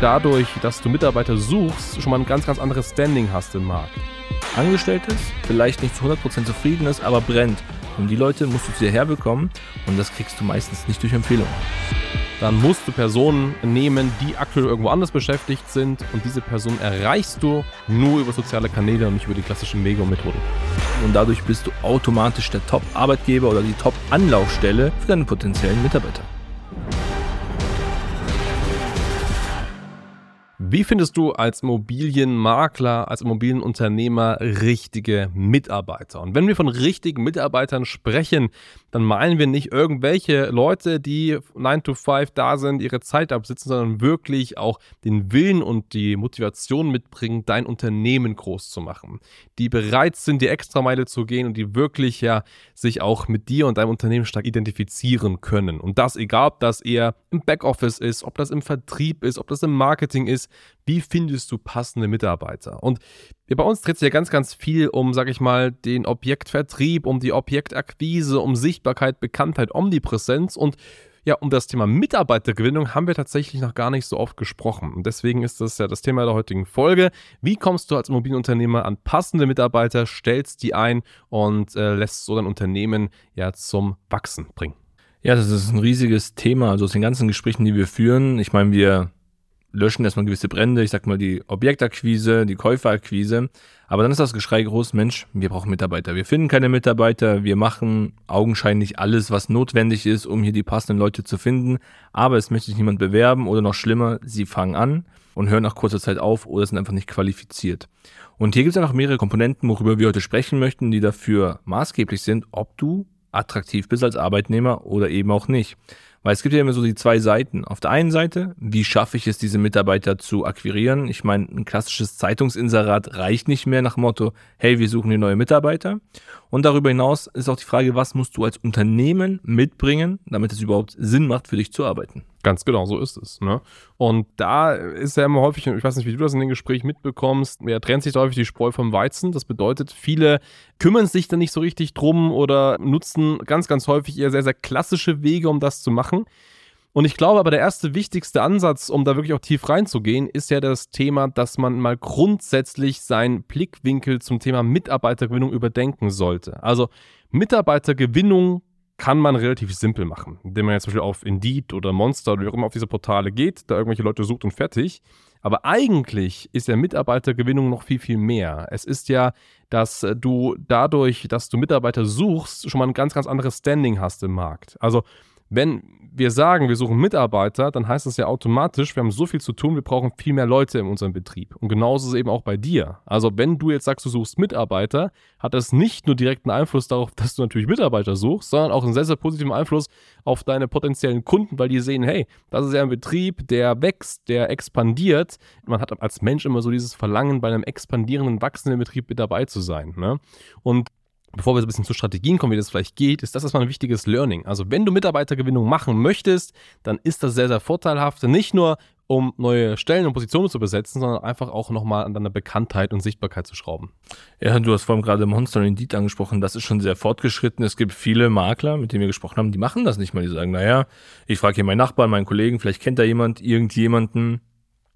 dadurch, dass du Mitarbeiter suchst, schon mal ein ganz, ganz anderes Standing hast im Markt. Angestelltes, vielleicht nicht zu 100% zufrieden ist, aber brennt. Und die Leute musst du zu dir herbekommen und das kriegst du meistens nicht durch Empfehlungen. Dann musst du Personen nehmen, die aktuell irgendwo anders beschäftigt sind und diese Person erreichst du nur über soziale Kanäle und nicht über die klassischen Mega-Methoden. Und dadurch bist du automatisch der Top-Arbeitgeber oder die Top-Anlaufstelle für deine potenziellen Mitarbeiter. Wie findest du als Immobilienmakler, als Immobilienunternehmer richtige Mitarbeiter? Und wenn wir von richtigen Mitarbeitern sprechen, dann meinen wir nicht irgendwelche Leute, die 9 to 5 da sind, ihre Zeit absitzen, sondern wirklich auch den Willen und die Motivation mitbringen, dein Unternehmen groß zu machen. Die bereit sind, die Extrameile zu gehen und die wirklich ja sich auch mit dir und deinem Unternehmen stark identifizieren können. Und das egal, ob das eher im Backoffice ist, ob das im Vertrieb ist, ob das im Marketing ist, wie findest du passende Mitarbeiter? Und bei uns dreht sich ja ganz, ganz viel um, sag ich mal, den Objektvertrieb, um die Objektakquise, um Sichtbarkeit, Bekanntheit, Omnipräsenz und ja, um das Thema Mitarbeitergewinnung haben wir tatsächlich noch gar nicht so oft gesprochen. Und deswegen ist das ja das Thema der heutigen Folge. Wie kommst du als Immobilienunternehmer an passende Mitarbeiter, stellst die ein und äh, lässt so dein Unternehmen ja zum Wachsen bringen? Ja, das ist ein riesiges Thema. Also aus den ganzen Gesprächen, die wir führen, ich meine, wir löschen erstmal gewisse Brände, ich sag mal die Objektakquise, die Käuferakquise. Aber dann ist das Geschrei groß, Mensch, wir brauchen Mitarbeiter. Wir finden keine Mitarbeiter, wir machen augenscheinlich alles, was notwendig ist, um hier die passenden Leute zu finden. Aber es möchte sich niemand bewerben oder noch schlimmer, sie fangen an und hören nach kurzer Zeit auf oder sind einfach nicht qualifiziert. Und hier gibt es einfach mehrere Komponenten, worüber wir heute sprechen möchten, die dafür maßgeblich sind, ob du attraktiv bist als Arbeitnehmer oder eben auch nicht. Weil es gibt ja immer so die zwei Seiten. Auf der einen Seite, wie schaffe ich es, diese Mitarbeiter zu akquirieren? Ich meine, ein klassisches Zeitungsinserat reicht nicht mehr nach Motto, hey, wir suchen hier neue Mitarbeiter. Und darüber hinaus ist auch die Frage, was musst du als Unternehmen mitbringen, damit es überhaupt Sinn macht, für dich zu arbeiten? Ganz genau, so ist es. Ne? Und da ist ja immer häufig, ich weiß nicht, wie du das in den Gesprächen mitbekommst, ja, trennt sich da häufig die Spreu vom Weizen. Das bedeutet, viele kümmern sich da nicht so richtig drum oder nutzen ganz, ganz häufig eher sehr, sehr klassische Wege, um das zu machen. Und ich glaube aber, der erste wichtigste Ansatz, um da wirklich auch tief reinzugehen, ist ja das Thema, dass man mal grundsätzlich seinen Blickwinkel zum Thema Mitarbeitergewinnung überdenken sollte. Also Mitarbeitergewinnung kann man relativ simpel machen, indem man jetzt zum Beispiel auf Indeed oder Monster oder wie auch immer auf diese Portale geht, da irgendwelche Leute sucht und fertig. Aber eigentlich ist ja Mitarbeitergewinnung noch viel, viel mehr. Es ist ja, dass du dadurch, dass du Mitarbeiter suchst, schon mal ein ganz, ganz anderes Standing hast im Markt. Also wenn wir sagen, wir suchen Mitarbeiter, dann heißt das ja automatisch, wir haben so viel zu tun, wir brauchen viel mehr Leute in unserem Betrieb. Und genauso ist es eben auch bei dir. Also wenn du jetzt sagst, du suchst Mitarbeiter, hat das nicht nur direkten Einfluss darauf, dass du natürlich Mitarbeiter suchst, sondern auch einen sehr, sehr positiven Einfluss auf deine potenziellen Kunden, weil die sehen, hey, das ist ja ein Betrieb, der wächst, der expandiert. Man hat als Mensch immer so dieses Verlangen, bei einem expandierenden, wachsenden Betrieb mit dabei zu sein. Ne? Und bevor wir so ein bisschen zu Strategien kommen, wie das vielleicht geht, ist das erstmal ein wichtiges Learning. Also wenn du Mitarbeitergewinnung machen möchtest, dann ist das sehr, sehr vorteilhaft. Nicht nur, um neue Stellen und Positionen zu besetzen, sondern einfach auch nochmal an deiner Bekanntheit und Sichtbarkeit zu schrauben. Ja, du hast vorhin gerade Monster Indeed angesprochen, das ist schon sehr fortgeschritten. Es gibt viele Makler, mit denen wir gesprochen haben, die machen das nicht mal. Die sagen, naja, ich frage hier meinen Nachbarn, meinen Kollegen, vielleicht kennt da jemand irgendjemanden,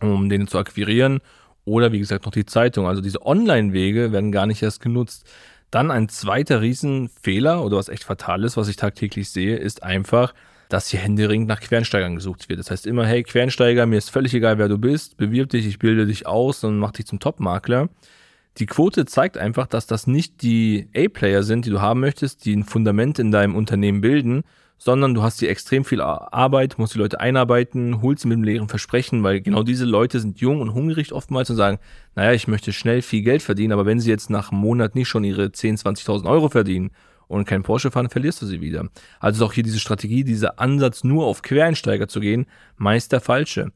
um den zu akquirieren. Oder wie gesagt noch die Zeitung. Also diese Online-Wege werden gar nicht erst genutzt. Dann ein zweiter Riesenfehler oder was echt fatal ist, was ich tagtäglich sehe, ist einfach, dass hier händeringend nach Quernsteigern gesucht wird. Das heißt immer, hey Quernsteiger, mir ist völlig egal, wer du bist, bewirb dich, ich bilde dich aus und mach dich zum Top-Makler. Die Quote zeigt einfach, dass das nicht die A-Player sind, die du haben möchtest, die ein Fundament in deinem Unternehmen bilden, sondern du hast hier extrem viel Arbeit, musst die Leute einarbeiten, holst sie mit dem leeren Versprechen, weil genau diese Leute sind jung und hungrig oftmals und sagen, naja, ich möchte schnell viel Geld verdienen, aber wenn sie jetzt nach einem Monat nicht schon ihre 10.000, 20.000 Euro verdienen und kein Porsche fahren, verlierst du sie wieder. Also ist auch hier diese Strategie, dieser Ansatz, nur auf Quereinsteiger zu gehen, meist der falsche.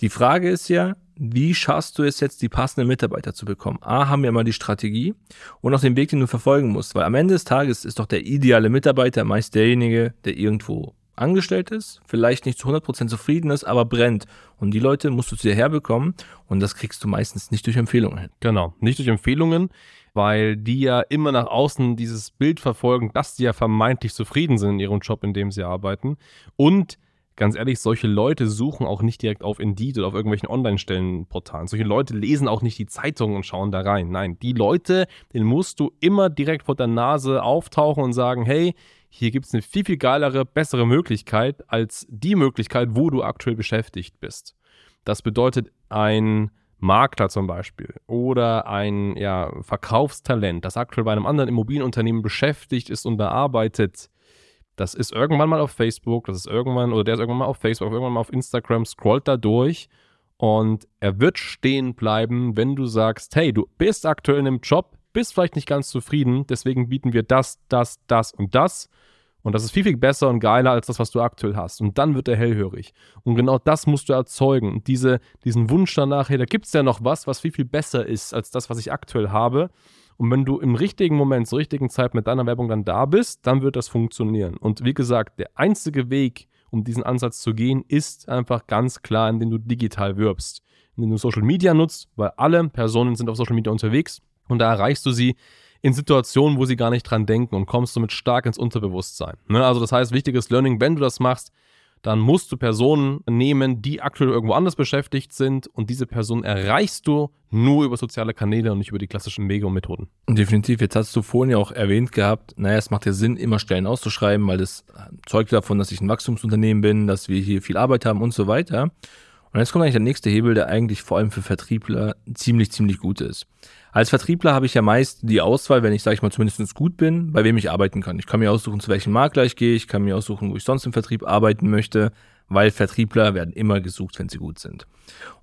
Die Frage ist ja, wie schaffst du es jetzt, die passenden Mitarbeiter zu bekommen? A, haben wir immer die Strategie und auch den Weg, den du verfolgen musst, weil am Ende des Tages ist doch der ideale Mitarbeiter meist derjenige, der irgendwo angestellt ist, vielleicht nicht zu 100% zufrieden ist, aber brennt. Und die Leute musst du zu dir herbekommen und das kriegst du meistens nicht durch Empfehlungen hin. Genau, nicht durch Empfehlungen, weil die ja immer nach außen dieses Bild verfolgen, dass die ja vermeintlich zufrieden sind in ihrem Job, in dem sie arbeiten und ganz ehrlich, solche Leute suchen auch nicht direkt auf Indeed oder auf irgendwelchen Online-Stellenportalen. Solche Leute lesen auch nicht die Zeitung und schauen da rein. Nein, die Leute, denen musst du immer direkt vor der Nase auftauchen und sagen, hey, hier gibt es eine viel, viel geilere, bessere Möglichkeit als die Möglichkeit, wo du aktuell beschäftigt bist. Das bedeutet, ein Makler zum Beispiel oder ein ja, Verkaufstalent, das aktuell bei einem anderen Immobilienunternehmen beschäftigt ist und da arbeitet, das ist irgendwann mal auf Facebook, das ist irgendwann, oder der ist irgendwann mal auf Facebook, irgendwann mal auf Instagram, scrollt da durch und er wird stehen bleiben, wenn du sagst, hey, du bist aktuell in einem Job, bist vielleicht nicht ganz zufrieden, deswegen bieten wir das, das, das und das. Und das ist viel, viel besser und geiler als das, was du aktuell hast. Und dann wird er hellhörig. Und genau das musst du erzeugen. Und diese, diesen Wunsch danach, hey, da gibt es ja noch was, was viel, viel besser ist als das, was ich aktuell habe. Und wenn du im richtigen Moment, zur richtigen Zeit mit deiner Werbung dann da bist, dann wird das funktionieren. Und wie gesagt, der einzige Weg, um diesen Ansatz zu gehen, ist einfach ganz klar, indem du digital wirbst. Indem du Social Media nutzt, weil alle Personen sind auf Social Media unterwegs und da erreichst du sie in Situationen, wo sie gar nicht dran denken und kommst somit stark ins Unterbewusstsein. Ne? Also das heißt, wichtiges Learning, wenn du das machst, dann musst du Personen nehmen, die aktuell irgendwo anders beschäftigt sind und diese Personen erreichst du nur über soziale Kanäle und nicht über die klassischen Wege und Methoden. Definitiv. Jetzt hast du vorhin ja auch erwähnt gehabt, naja, es macht ja Sinn, immer Stellen auszuschreiben, weil das zeugt davon, dass ich ein Wachstumsunternehmen bin, dass wir hier viel Arbeit haben und so weiter. Und jetzt kommt eigentlich der nächste Hebel, der eigentlich vor allem für Vertriebler ziemlich, ziemlich gut ist. Als Vertriebler habe ich ja meist die Auswahl, wenn ich, sage ich mal, zumindest gut bin, bei wem ich arbeiten kann. Ich kann mir aussuchen, zu welchem Makler ich gehe, ich kann mir aussuchen, wo ich sonst im Vertrieb arbeiten möchte, weil Vertriebler werden immer gesucht, wenn sie gut sind.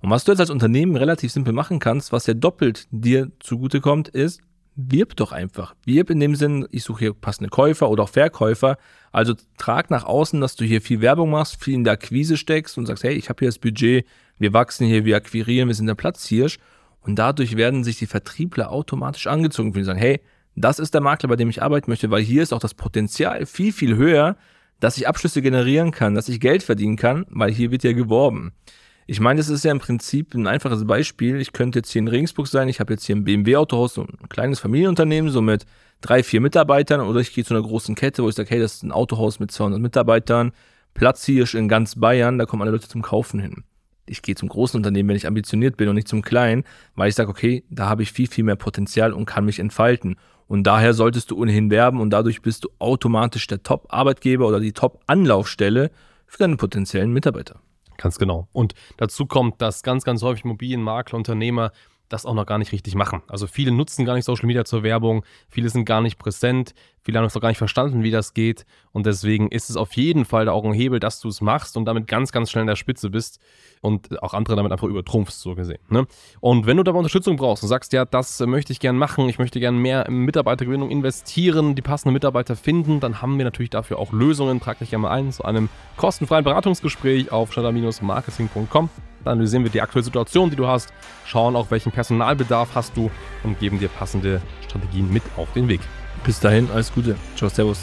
Und was du jetzt als Unternehmen relativ simpel machen kannst, was ja doppelt dir zugutekommt, ist, wirb doch einfach. Wirb in dem Sinn, ich suche hier passende Käufer oder auch Verkäufer. Also trag nach außen, dass du hier viel Werbung machst, viel in der Akquise steckst und sagst, hey, ich habe hier das Budget, wir wachsen hier, wir akquirieren, wir sind der Platzhirsch. Und dadurch werden sich die Vertriebler automatisch angezogen, die sagen, hey, das ist der Makler, bei dem ich arbeiten möchte, weil hier ist auch das Potenzial viel, viel höher, dass ich Abschlüsse generieren kann, dass ich Geld verdienen kann, weil hier wird ja geworben. Ich meine, das ist ja im Prinzip ein einfaches Beispiel. Ich könnte jetzt hier in Regensburg sein, ich habe jetzt hier ein BMW-Autohaus, so ein kleines Familienunternehmen, so mit drei, vier Mitarbeitern, oder ich gehe zu einer großen Kette, wo ich sage, hey, das ist ein Autohaus mit 200 Mitarbeitern, Platz hier in ganz Bayern, da kommen alle Leute zum Kaufen hin ich gehe zum großen Unternehmen, wenn ich ambitioniert bin und nicht zum kleinen, weil ich sage, okay, da habe ich viel, viel mehr Potenzial und kann mich entfalten. Und daher solltest du ohnehin werben und dadurch bist du automatisch der Top-Arbeitgeber oder die Top-Anlaufstelle für deine potenziellen Mitarbeiter. Ganz genau. Und dazu kommt, dass ganz, ganz häufig Immobilienmakler, Unternehmer das auch noch gar nicht richtig machen. Also viele nutzen gar nicht Social Media zur Werbung, viele sind gar nicht präsent, viele haben es noch gar nicht verstanden, wie das geht. Und deswegen ist es auf jeden Fall da auch ein Hebel, dass du es machst und damit ganz, ganz schnell in der Spitze bist und auch andere damit einfach übertrumpfst, so gesehen. Ne? Und wenn du dabei Unterstützung brauchst und sagst, ja, das möchte ich gern machen, ich möchte gern mehr in Mitarbeitergewinnung investieren, die passenden Mitarbeiter finden, dann haben wir natürlich dafür auch Lösungen. Trag dich gerne mal ein zu einem kostenfreien Beratungsgespräch auf schneller-marketing.com. Dann analysieren wir die aktuelle Situation, die du hast, schauen auch, welchen Personalbedarf hast du und geben dir passende Strategien mit auf den Weg. Bis dahin, alles Gute. Ciao, Servus.